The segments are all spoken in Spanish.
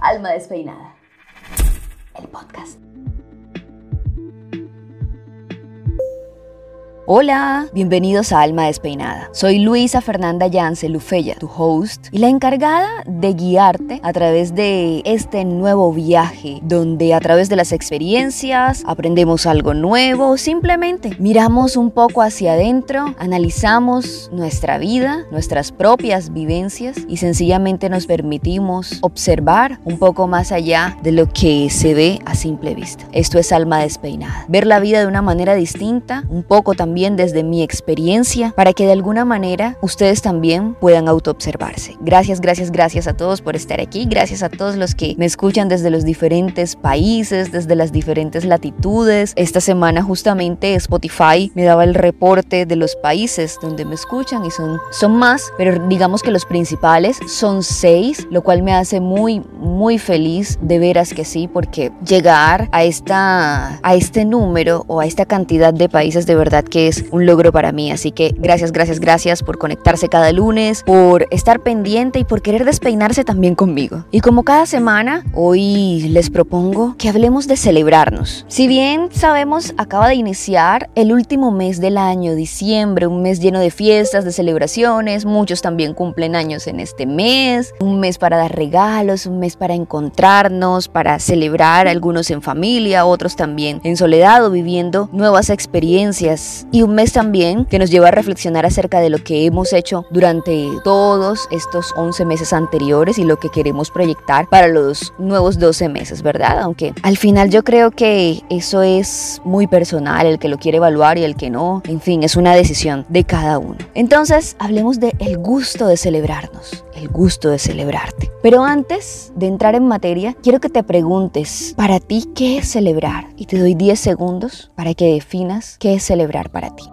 Alma despeinada. El podcast. Hola, bienvenidos a Alma Despeinada. Soy Luisa Fernanda Yance Lufeya, tu host, y la encargada de guiarte a través de este nuevo viaje, donde a través de las experiencias aprendemos algo nuevo, simplemente miramos un poco hacia adentro, analizamos nuestra vida, nuestras propias vivencias y sencillamente nos permitimos observar un poco más allá de lo que se ve a simple vista. Esto es Alma Despeinada. Ver la vida de una manera distinta, un poco también desde mi experiencia para que de alguna manera ustedes también puedan autoobservarse. Gracias, gracias, gracias a todos por estar aquí. Gracias a todos los que me escuchan desde los diferentes países, desde las diferentes latitudes. Esta semana justamente Spotify me daba el reporte de los países donde me escuchan y son, son más, pero digamos que los principales son seis, lo cual me hace muy, muy feliz de veras que sí, porque llegar a, esta, a este número o a esta cantidad de países de verdad que un logro para mí. Así que gracias, gracias, gracias por conectarse cada lunes, por estar pendiente y por querer despeinarse también conmigo. Y como cada semana, hoy les propongo que hablemos de celebrarnos. Si bien sabemos, acaba de iniciar el último mes del año, diciembre, un mes lleno de fiestas, de celebraciones, muchos también cumplen años en este mes, un mes para dar regalos, un mes para encontrarnos, para celebrar, algunos en familia, otros también en soledad o viviendo nuevas experiencias un mes también que nos lleva a reflexionar acerca de lo que hemos hecho durante todos estos 11 meses anteriores y lo que queremos proyectar para los nuevos 12 meses, ¿verdad? Aunque al final yo creo que eso es muy personal, el que lo quiere evaluar y el que no, en fin, es una decisión de cada uno. Entonces, hablemos de el gusto de celebrarnos, el gusto de celebrarte. Pero antes de entrar en materia, quiero que te preguntes, para ti, ¿qué es celebrar? Y te doy 10 segundos para que definas qué es celebrar para ti.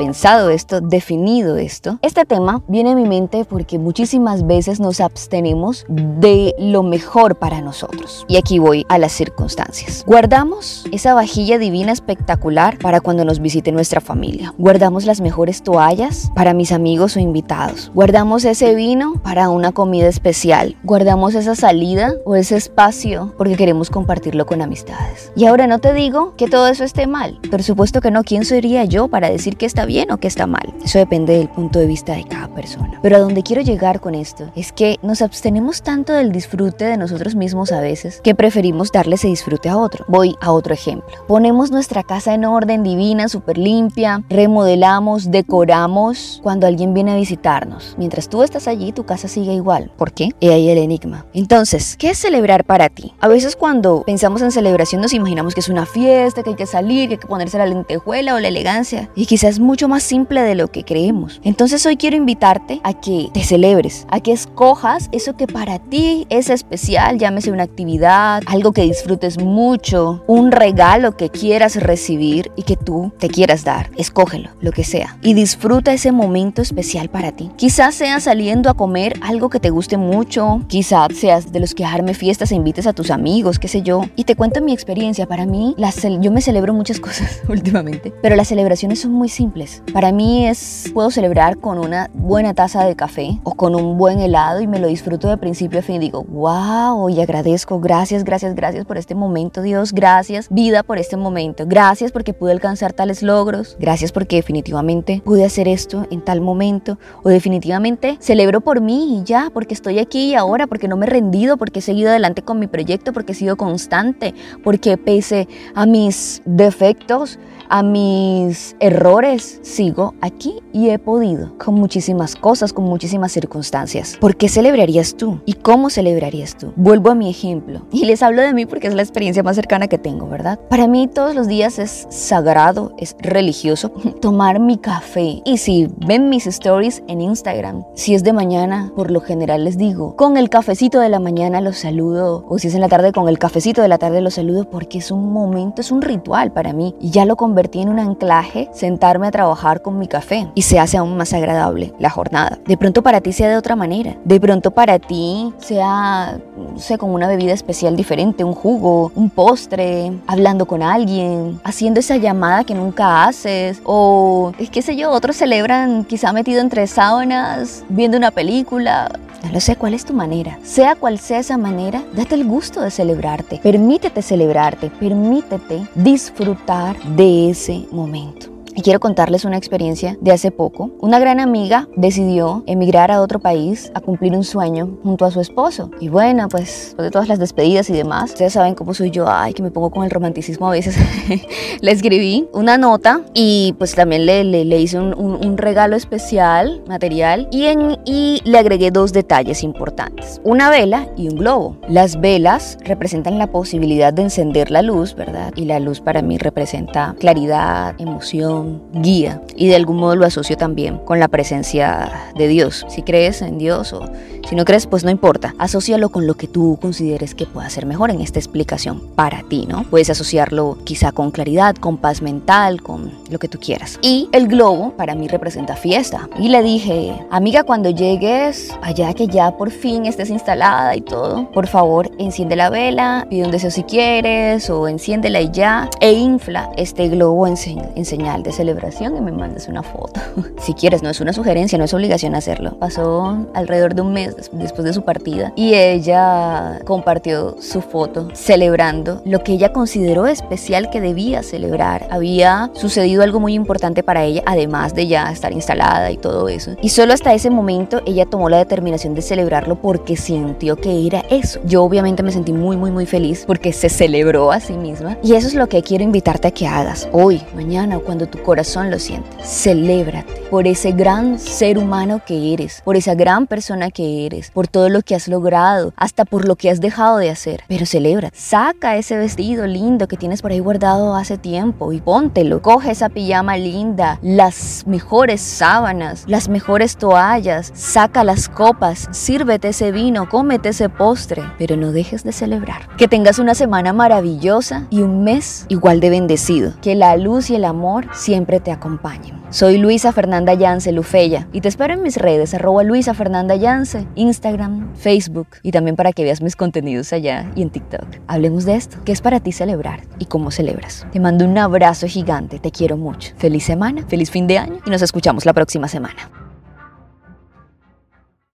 Pensado esto, definido esto, este tema viene a mi mente porque muchísimas veces nos abstenemos de lo mejor para nosotros. Y aquí voy a las circunstancias. Guardamos esa vajilla divina espectacular para cuando nos visite nuestra familia. Guardamos las mejores toallas para mis amigos o invitados. Guardamos ese vino para una comida especial. Guardamos esa salida o ese espacio porque queremos compartirlo con amistades. Y ahora no te digo que todo eso esté mal. Por supuesto que no. ¿Quién sería yo para decir que está bien o que está mal. Eso depende del punto de vista de cada persona. Pero a donde quiero llegar con esto es que nos abstenemos tanto del disfrute de nosotros mismos a veces que preferimos darle ese disfrute a otro. Voy a otro ejemplo. Ponemos nuestra casa en orden, divina, súper limpia, remodelamos, decoramos cuando alguien viene a visitarnos. Mientras tú estás allí, tu casa sigue igual. ¿Por qué? Y ahí el enigma. Entonces, ¿qué es celebrar para ti? A veces cuando pensamos en celebración nos imaginamos que es una fiesta, que hay que salir, que hay que ponerse la lentejuela o la elegancia. Y quizás mucho más simple de lo que creemos. Entonces hoy quiero invitarte a que te celebres, a que escojas eso que para ti es especial, llámese una actividad, algo que disfrutes mucho, un regalo que quieras recibir y que tú te quieras dar. Escógelo, lo que sea. Y disfruta ese momento especial para ti. Quizás sea saliendo a comer algo que te guste mucho, quizás seas de los que arme fiestas e invites a tus amigos, qué sé yo. Y te cuento mi experiencia. Para mí, yo me celebro muchas cosas últimamente, pero las celebraciones son muy simples. Para mí es, puedo celebrar con una buena taza de café o con un buen helado y me lo disfruto de principio a fin digo, wow, y agradezco, gracias, gracias, gracias por este momento, Dios, gracias, vida por este momento, gracias porque pude alcanzar tales logros, gracias porque definitivamente pude hacer esto en tal momento o definitivamente celebro por mí y ya, porque estoy aquí y ahora, porque no me he rendido, porque he seguido adelante con mi proyecto, porque he sido constante, porque pese a mis defectos, a mis errores, sigo aquí y he podido, con muchísimas cosas, con muchísimas circunstancias. ¿Por qué celebrarías tú? ¿Y cómo celebrarías tú? Vuelvo a mi ejemplo y les hablo de mí porque es la experiencia más cercana que tengo, ¿verdad? Para mí todos los días es sagrado, es religioso tomar mi café. Y si ven mis stories en Instagram, si es de mañana, por lo general les digo, con el cafecito de la mañana los saludo, o si es en la tarde, con el cafecito de la tarde los saludo porque es un momento, es un ritual para mí. Y ya lo convertí en un anclaje, sentarme a trabajar con mi café. Y se hace aún más agradable la jornada. De pronto para ti sea de otra manera. De pronto para ti sea, no sé, con una bebida especial diferente, un jugo, un postre, hablando con alguien, haciendo esa llamada que nunca haces, o es qué sé yo, otros celebran quizá metido entre sábanas, viendo una película. No lo sé cuál es tu manera. Sea cual sea esa manera, date el gusto de celebrarte. Permítete celebrarte, permítete disfrutar de ese momento. Y quiero contarles una experiencia de hace poco. Una gran amiga decidió emigrar a otro país a cumplir un sueño junto a su esposo. Y bueno, pues de todas las despedidas y demás, ustedes saben cómo soy yo, ay, que me pongo con el romanticismo a veces. le escribí una nota y pues también le, le, hice un, un, regalo especial, material, y, en, y le agregué dos detalles importantes. Una vela y un globo. Las velas representan la posibilidad de encender la luz, ¿verdad? Y la luz para mí representa claridad, emoción guía y de algún modo lo asocio también con la presencia de Dios. Si crees en Dios o si no crees, pues no importa. Asocialo con lo que tú consideres que pueda ser mejor en esta explicación para ti, ¿no? Puedes asociarlo quizá con claridad, con paz mental, con lo que tú quieras. Y el globo para mí representa fiesta. Y le dije, amiga, cuando llegues allá que ya por fin estés instalada y todo, por favor enciende la vela, pide un deseo si quieres o enciéndela y ya e infla este globo en, en señal de celebración y me mandes una foto. si quieres, no es una sugerencia, no es obligación hacerlo. Pasó alrededor de un mes después de su partida y ella compartió su foto celebrando lo que ella consideró especial que debía celebrar. Había sucedido algo muy importante para ella, además de ya estar instalada y todo eso. Y solo hasta ese momento ella tomó la determinación de celebrarlo porque sintió que era eso. Yo obviamente me sentí muy, muy, muy feliz porque se celebró a sí misma. Y eso es lo que quiero invitarte a que hagas hoy, mañana o cuando tú corazón lo siente. Celébrate por ese gran ser humano que eres, por esa gran persona que eres, por todo lo que has logrado, hasta por lo que has dejado de hacer. Pero celebra. Saca ese vestido lindo que tienes por ahí guardado hace tiempo y póntelo. Coge esa pijama linda, las mejores sábanas, las mejores toallas, saca las copas, sírvete ese vino, cómete ese postre, pero no dejes de celebrar. Que tengas una semana maravillosa y un mes igual de bendecido. Que la luz y el amor siempre te acompañen. Soy Luisa Fernanda Yance Lufeya y te espero en mis redes arroba Luisa Fernanda Yance, Instagram, Facebook y también para que veas mis contenidos allá y en TikTok. Hablemos de esto, qué es para ti celebrar y cómo celebras. Te mando un abrazo gigante, te quiero mucho. Feliz semana, feliz fin de año y nos escuchamos la próxima semana.